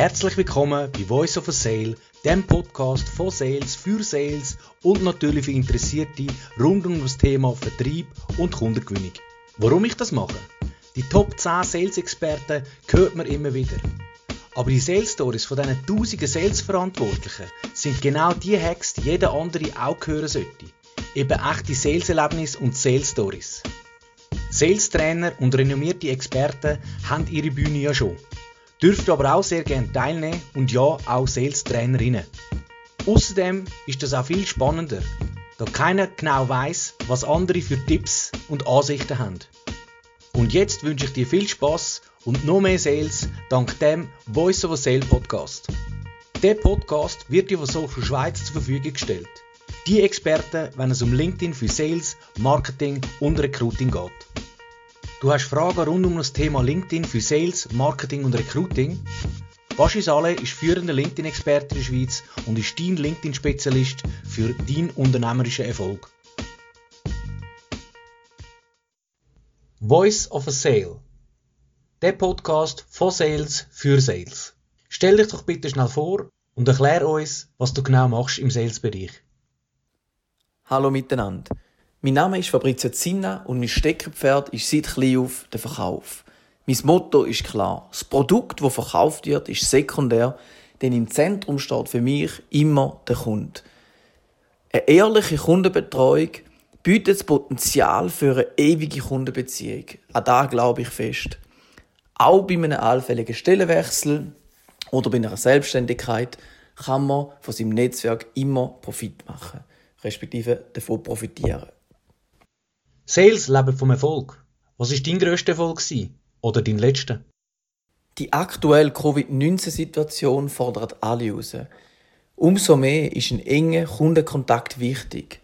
Herzlich willkommen bei Voice of a Sale, dem Podcast von Sales für Sales und natürlich für Interessierte rund um das Thema Vertrieb und Kundengewinnung. Warum ich das mache? Die Top 10 Sales-Experten hört man immer wieder. Aber die Sales Stories von diesen tausenden Sales-Verantwortlichen sind genau die Hacks, die jeder andere auch hören sollte. Eben echte Sales-Erlebnisse und Sales-Stories. Sales-Trainer und renommierte Experten haben ihre Bühne ja schon. Dürft aber auch sehr gerne teilnehmen und ja, auch Sales-Trainerinnen. Außerdem ist das auch viel spannender, da keiner genau weiß, was andere für Tipps und Ansichten haben. Und jetzt wünsche ich dir viel Spaß und noch mehr Sales dank dem Voice of a Sale Podcast. Der Podcast wird dir von Social Schweiz zur Verfügung gestellt. Die Experten, wenn es um LinkedIn für Sales, Marketing und Recruiting geht. Du hast Fragen rund um das Thema LinkedIn für Sales, Marketing und Recruiting? Baschi Saleh ist führender LinkedIn-Experte in der Schweiz und ist dein LinkedIn-Spezialist für deinen unternehmerischen Erfolg. Voice of a Sale. Der Podcast von Sales für Sales. Stell dich doch bitte schnell vor und erklär uns, was du genau machst im Sales-Bereich. Hallo miteinander. Mein Name ist Fabrizio Zinna und mein Steckerpferd ist seit klein auf der Verkauf. Mein Motto ist klar. Das Produkt, das verkauft wird, ist sekundär, denn im Zentrum steht für mich immer der Kunde. Eine ehrliche Kundenbetreuung bietet das Potenzial für eine ewige Kundenbeziehung. An da glaube ich fest. Auch bei einem allfälligen Stellenwechsel oder bei einer Selbstständigkeit kann man von seinem Netzwerk immer Profit machen, respektive davon profitieren. Sales leben vom Erfolg. Was ist dein grösster Erfolg gewesen? oder dein letzter? Die aktuelle Covid-19-Situation fordert alle heraus. Umso mehr ist ein enger Kundenkontakt wichtig.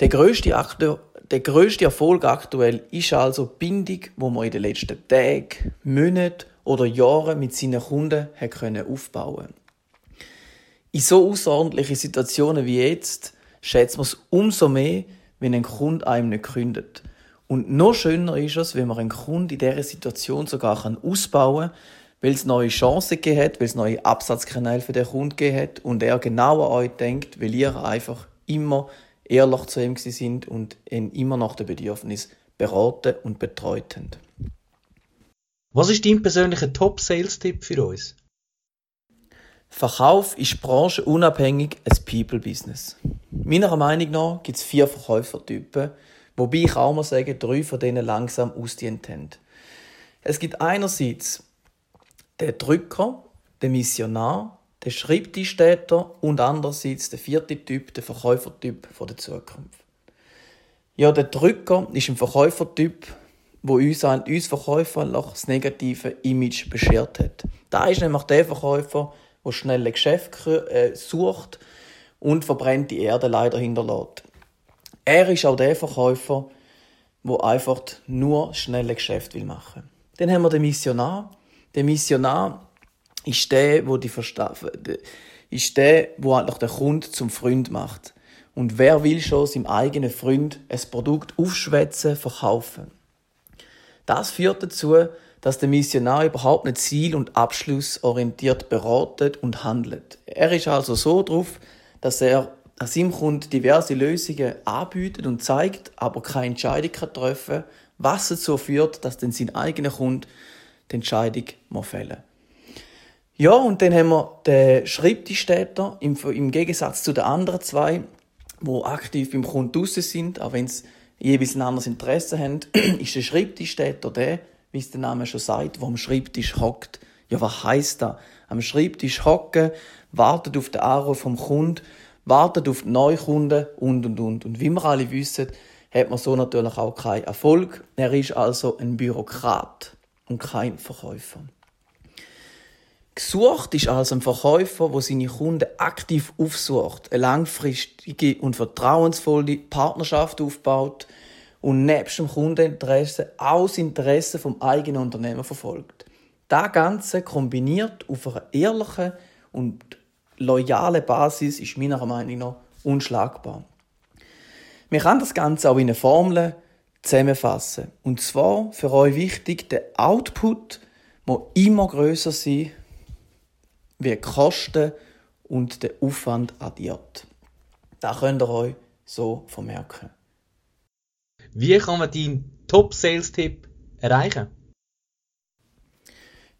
Der grösste, Aktu der grösste Erfolg aktuell ist also die Bindung, wo man in den letzten Tagen, Monaten oder Jahren mit seinen Kunden aufbauen konnte. In so außerordentlichen Situationen wie jetzt schätzt man es umso mehr, wenn ein Kunde einem nicht kündet. Und noch schöner ist es, wenn man einen Kunden in dieser Situation sogar ausbauen kann, weil es neue Chancen gegeben hat, weil es neue Absatzkanäle für den Kunden gegeben hat und er genau an euch denkt, weil ihr einfach immer ehrlich zu ihm sind und ihn immer nach den Bedürfnissen beraten und betreut habt. Was ist dein persönlicher Top-Sales-Tipp für uns? Verkauf ist branchenunabhängig ein People-Business. Meiner Meinung nach gibt es vier Verkäufertypen, wobei ich auch mal sagen, drei von denen langsam ausdient haben. Es gibt einerseits den Drücker, den Missionar, den Schreibtischtäter und andererseits den vierten Typ, den Verkäufertyp der Zukunft. Ja, der Drücker ist ein Verkäufertyp, wo uns, uns Verkäufer das negative Image beschert hat. Da ist nämlich der Verkäufer, der schnelle Geschäfte äh, sucht und verbrennte Erde leider hinterlässt. Er ist auch der Verkäufer, der einfach nur schnelle Geschäfte will machen. Dann haben wir den Missionar. Der Missionar ist der, wo die ist der, wo eigentlich der Kunde zum Freund macht. Und wer will schon seinem eigenen Freund ein Produkt aufschwätzen, verkaufen? Das führt dazu, dass der Missionar überhaupt nicht ziel- und abschlussorientiert beratet und handelt. Er ist also so drauf, dass er seinem Kunden diverse Lösungen anbietet und zeigt, aber keine Entscheidung kann treffen was dazu führt, dass dann sein eigener Kunde die Entscheidung fällen Ja, und dann haben wir den Schreibtischtäter im, im Gegensatz zu den anderen zwei, die aktiv beim Kunden draussen sind, auch wenn sie jeweils ein anderes Interesse haben, ist der Schreibtischtäter der, wie es der Name schon sagt, wo am Schreibtisch hockt. Ja, was heißt das? Am Schreibtisch hocken, wartet auf den Anruf vom Kunden, wartet auf die Neukunden und und und. Und wie wir alle wissen, hat man so natürlich auch keinen Erfolg. Er ist also ein Bürokrat und kein Verkäufer. Gesucht ist also ein Verkäufer, der seine Kunden aktiv aufsucht, eine langfristige und vertrauensvolle Partnerschaft aufbaut und nebst dem Kundeninteresse auch das Interesse vom eigenen Unternehmen verfolgt. Das Ganze kombiniert auf einer ehrlichen und loyalen Basis ist meiner Meinung nach unschlagbar. Wir können das Ganze auch in eine Formel zusammenfassen. Und zwar für euch wichtig, der Output muss immer größer sein wie die Kosten und der Aufwand addiert. Das könnt ihr euch so vermerken. Wie kann man deinen Top-Sales-Tipp erreichen?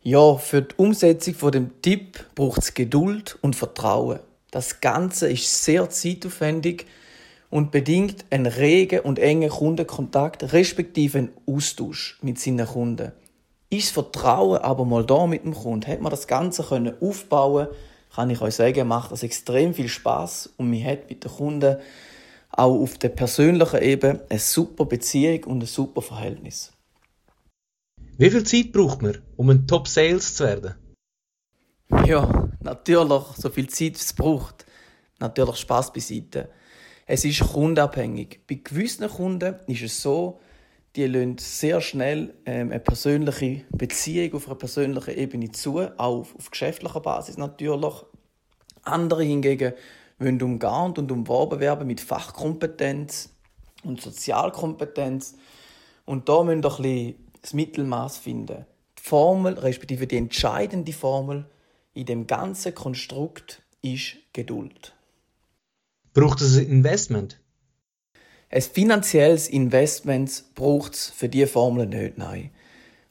Ja, für die Umsetzung von dem Tipp braucht es Geduld und Vertrauen. Das Ganze ist sehr zeitaufwendig und bedingt einen regen und engen Kundenkontakt respektive einen Austausch mit seinen Kunden. Ist das Vertrauen aber mal da mit dem Kunden, hat man das Ganze können aufbauen, kann ich euch sagen, macht das extrem viel Spaß und man hat mit den Kunden auch auf der persönlichen Ebene eine super Beziehung und ein super Verhältnis. Wie viel Zeit braucht man, um ein Top-Sales zu werden? Ja, natürlich, so viel Zeit es braucht. Natürlich Spaß beiseite. Es ist kundenabhängig. Bei gewissen Kunden ist es so, die lassen sehr schnell ähm, eine persönliche Beziehung auf einer persönlichen Ebene zu, auch auf geschäftlicher Basis natürlich. Andere hingegen wollen umgarnt und umworben werden mit Fachkompetenz und Sozialkompetenz. Und da müssen wir ein bisschen das Mittelmaß finden. Die Formel, respektive die entscheidende Formel in dem ganzen Konstrukt ist Geduld. Braucht es ein Investment? Ein finanzielles Investment braucht es für diese Formel nicht, nein.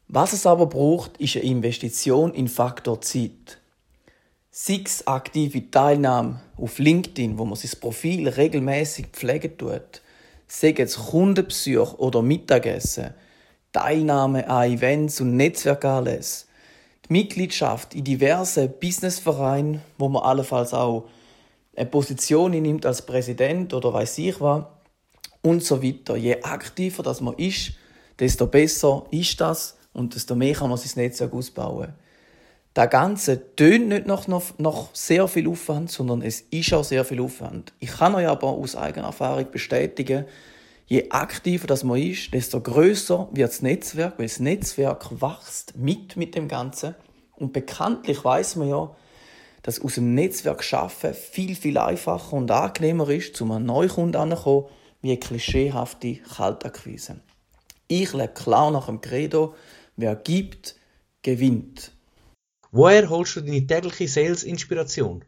Was es aber braucht, ist eine Investition in Faktor Zeit. Sechs aktive Teilnahme auf LinkedIn, wo man sein Profil regelmäßig pflegen tut, sei es Kundenbesuch oder Mittagessen, Teilnahme an Events und Netzwerkanlässen, die Mitgliedschaft in diversen Businessvereinen, wo man allenfalls auch eine Position nimmt als Präsident oder weiß ich was und so weiter. Je aktiver das man ist, desto besser ist das und desto mehr kann man sein Netzwerk ausbauen. Das Ganze tönt nicht noch, noch, noch sehr viel Aufwand, sondern es ist auch sehr viel Aufwand. Ich kann euch aber aus eigener Erfahrung bestätigen, je aktiver das man ist, desto größer wird das Netzwerk, weil das Netzwerk wächst mit mit dem Ganzen. Und bekanntlich weiß man ja, dass aus dem Netzwerk schaffen viel viel einfacher und angenehmer ist, zu einem Neukunden anzukommen, wie eine klischeehafte Kaltakquise. Ich lebe klar nach dem Credo, wer gibt, gewinnt. Woher holst du deine tägliche Sales-Inspiration?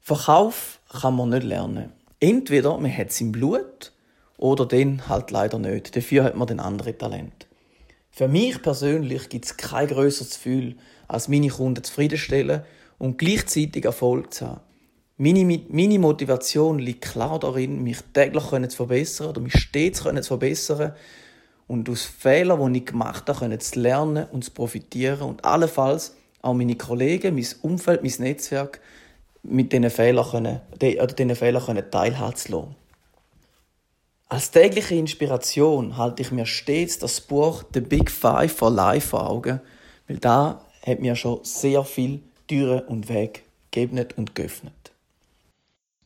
Verkauf kann man nicht lernen. Entweder man hat es im Blut oder den halt leider nicht. Dafür hat man den anderen Talent. Für mich persönlich gibt es kein größeres Gefühl, als meine Kunden zufriedenstellen und gleichzeitig Erfolg zu haben. Meine, meine Motivation liegt klar darin, mich täglich zu verbessern oder mich stets zu verbessern und aus Fehlern, die ich gemacht habe, zu lernen und zu profitieren und allenfalls auch meine Kollegen, mein Umfeld, mein Netzwerk mit diesen Fehlern, können, oder diesen Fehlern teilhaben zu lassen. Als tägliche Inspiration halte ich mir stets das Buch The Big Five for Life vor Augen, weil da hat mir schon sehr viel Türen und Weg gegeben und geöffnet.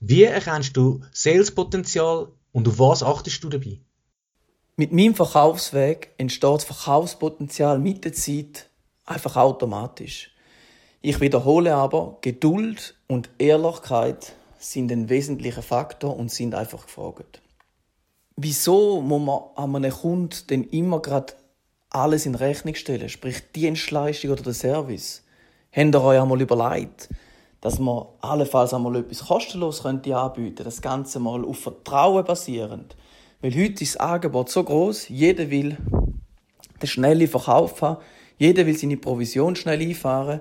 Wie erkennst du Salespotenzial und auf was achtest du dabei? Mit meinem Verkaufsweg entsteht das Verkaufspotenzial mit der Zeit einfach automatisch. Ich wiederhole aber, Geduld und Ehrlichkeit sind ein wesentlicher Faktor und sind einfach gefragt wieso muss man an einem Kunden denn immer gerade alles in Rechnung stellen, sprich die Dienstleistung oder der Service? Habt ihr euch einmal überlegt, dass man allenfalls einmal etwas kostenlos könnte anbieten das Ganze mal auf Vertrauen basierend? Weil heute ist das Angebot so groß, jeder will den schnellen Verkauf haben, jeder will seine Provision schnell einfahren,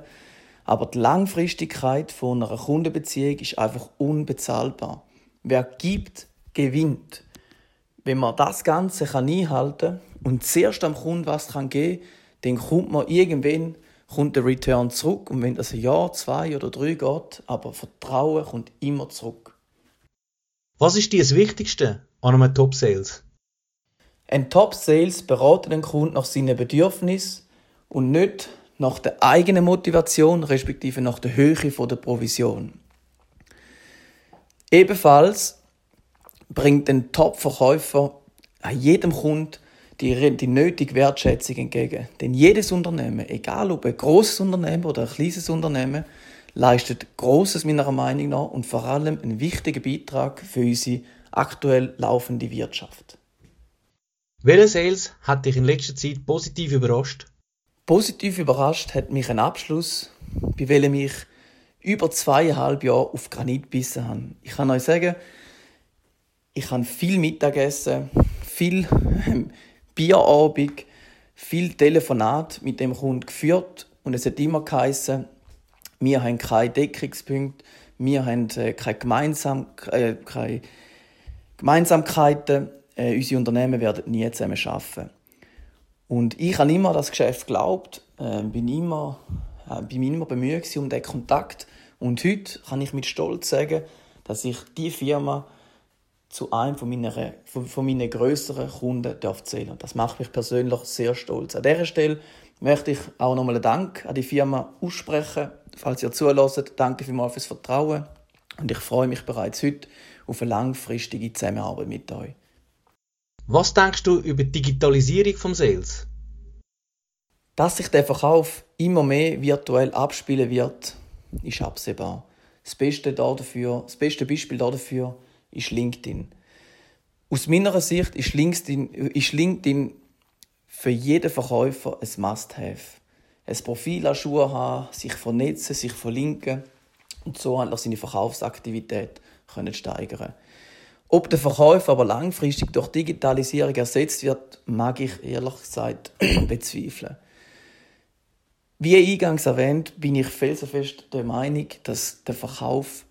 aber die Langfristigkeit von einer Kundenbeziehung ist einfach unbezahlbar. Wer gibt, gewinnt. Wenn man das Ganze kann einhalten und zuerst am Kunden was kann geben kann, dann kommt man irgendwann kommt der Return zurück. Und wenn das ein Jahr, zwei oder drei geht, aber Vertrauen kommt immer zurück. Was ist dir das Wichtigste an einem Top Sales? Ein Top Sales beratet den Kunden nach seinen Bedürfnissen und nicht nach der eigenen Motivation, respektive nach der Höhe der Provision. Ebenfalls bringt ein Top-Verkäufer jedem Kunden die, nötige Wertschätzung entgegen. Denn jedes Unternehmen, egal ob ein großes Unternehmen oder ein kleines Unternehmen, leistet Großes meiner Meinung nach und vor allem einen wichtigen Beitrag für unsere aktuell laufende Wirtschaft. Welcher Sales hat dich in letzter Zeit positiv überrascht? Positiv überrascht hat mich ein Abschluss, bei welchem ich über zweieinhalb Jahre auf Granit gebissen habe. Ich kann euch sagen, ich habe viel Mittagessen, viel ähm, Bierabend, viel Telefonat mit dem Kunden geführt und es hat immer geheißen, wir haben keine Deckungspunkte, wir haben äh, keine, Gemeinsam äh, keine Gemeinsamkeiten, äh, unsere Unternehmen werden nie zusammen arbeiten. Und ich habe immer das Geschäft geglaubt, äh, bin immer, äh, bin immer bemüht um den Kontakt. Und heute kann ich mit Stolz sagen, dass ich die Firma zu einem von meinen, von, von meinen grösseren Kunden darf zählen. Das macht mich persönlich sehr stolz. An dieser Stelle möchte ich auch nochmal einen Dank an die Firma aussprechen. Falls ihr zulässt, danke vielmals fürs Vertrauen. Und ich freue mich bereits heute auf eine langfristige Zusammenarbeit mit euch. Was denkst du über die Digitalisierung vom Sales? Dass sich der Verkauf immer mehr virtuell abspielen wird, ist absehbar. Das beste, dafür, das beste Beispiel dafür ist LinkedIn. Aus meiner Sicht ist LinkedIn, ist LinkedIn für jeden Verkäufer ein Must-Have. Ein Profil an Schuhe haben, sich vernetzen, sich verlinken und so einfach seine Verkaufsaktivität können steigern Ob der Verkauf aber langfristig durch Digitalisierung ersetzt wird, mag ich ehrlich gesagt bezweifeln. Wie eingangs erwähnt, bin ich felsenfest der Meinung, dass der Verkauf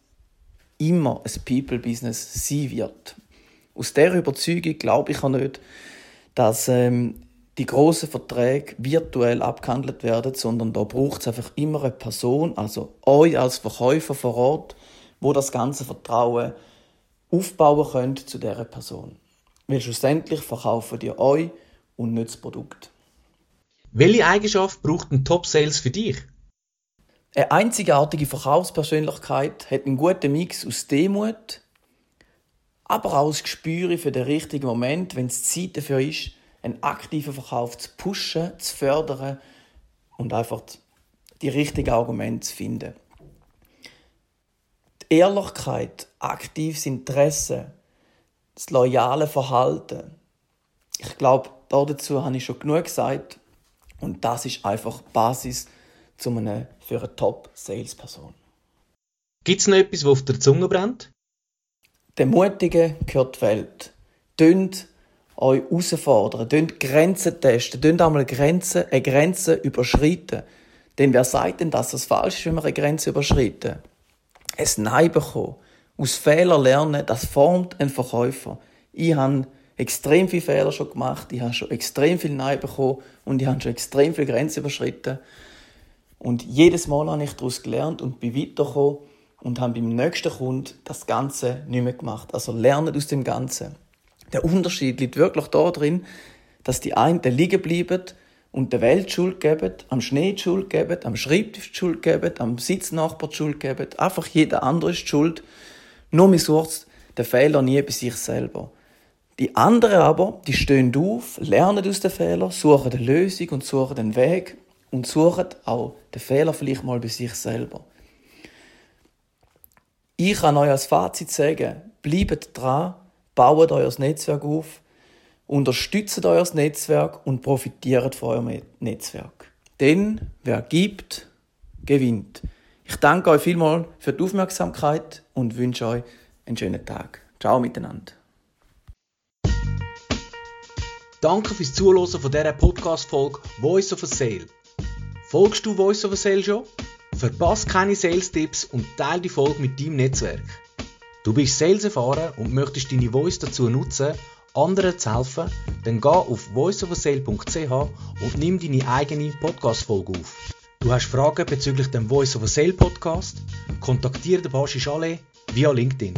immer ein People-Business sein wird. Aus dieser Überzeugung glaube ich auch nicht, dass ähm, die großen Verträge virtuell abgehandelt werden, sondern da braucht es einfach immer eine Person, also euch als Verkäufer vor Ort, wo das ganze Vertrauen aufbauen könnt zu dieser Person. Weil schlussendlich verkaufen die euch und nicht das Produkt. Welche Eigenschaft braucht ein Top-Sales für dich? Eine einzigartige Verkaufspersönlichkeit hat einen guten Mix aus Demut, aber auch das Gespür für den richtigen Moment, wenn es Zeit dafür ist, einen aktiven Verkauf zu pushen, zu fördern und einfach die richtigen Argumente zu finden. Ehrlichkeit, aktives Interesse, das loyale Verhalten. Ich glaube, dazu habe ich schon genug gesagt. Und das ist einfach die Basis zu einem, für eine Top-Sales-Person. Gibt es noch etwas, was auf der Zunge brennt? Der Mutige gehört die Welt. Tönt euch herausfordern, tönt Grenzen testen, tönt einmal Grenzen, eine Grenze überschreiten. Denn wer sagt denn, dass es falsch ist, wenn wir eine Grenze überschreiten? Es Nein bekommen, aus Fehlern lernen, das formt einen Verkäufer. Ich habe extrem viele Fehler schon gemacht, ich habe schon extrem viel Nein bekommen und ich habe schon extrem viele Grenzen überschritten. Und jedes Mal habe ich daraus gelernt und bin weitergekommen und habe beim nächsten Kunden das Ganze nicht mehr gemacht. Also lernen aus dem Ganzen. Der Unterschied liegt wirklich darin, dass die einen liegen bleiben und der Welt Schuld geben, am Schnee Schuld geben, am Schreibtisch Schuld geben, am Sitznachbar Schuld geben. Einfach jeder andere ist Schuld. Nur man sucht den Fehler nie bei sich selber. Die anderen aber, die stehen auf, lernen aus den Fehlern, suchen eine Lösung und suchen den Weg und suchen auch den Fehler vielleicht mal bei sich selber. Ich kann euch als Fazit sagen, bleibt dran, baut euer Netzwerk auf, unterstützt euer Netzwerk und profitiert von eurem Netzwerk. Denn wer gibt, gewinnt. Ich danke euch vielmals für die Aufmerksamkeit und wünsche euch einen schönen Tag. Ciao miteinander. Danke fürs Zuhören von dieser Podcast-Folge Voice of a Sale. Folgst du Voice of a Sale schon? Verpasse keine Sales-Tipps und teile die Folge mit deinem Netzwerk. Du bist Sales erfahren und möchtest deine Voice dazu nutzen, anderen zu helfen, dann geh auf voiceofasale.ch und nimm deine eigene Podcast-Folge auf. Du hast Fragen bezüglich dem Voice of a Sale Podcast? Kontaktiere den Baschi Chalet via LinkedIn.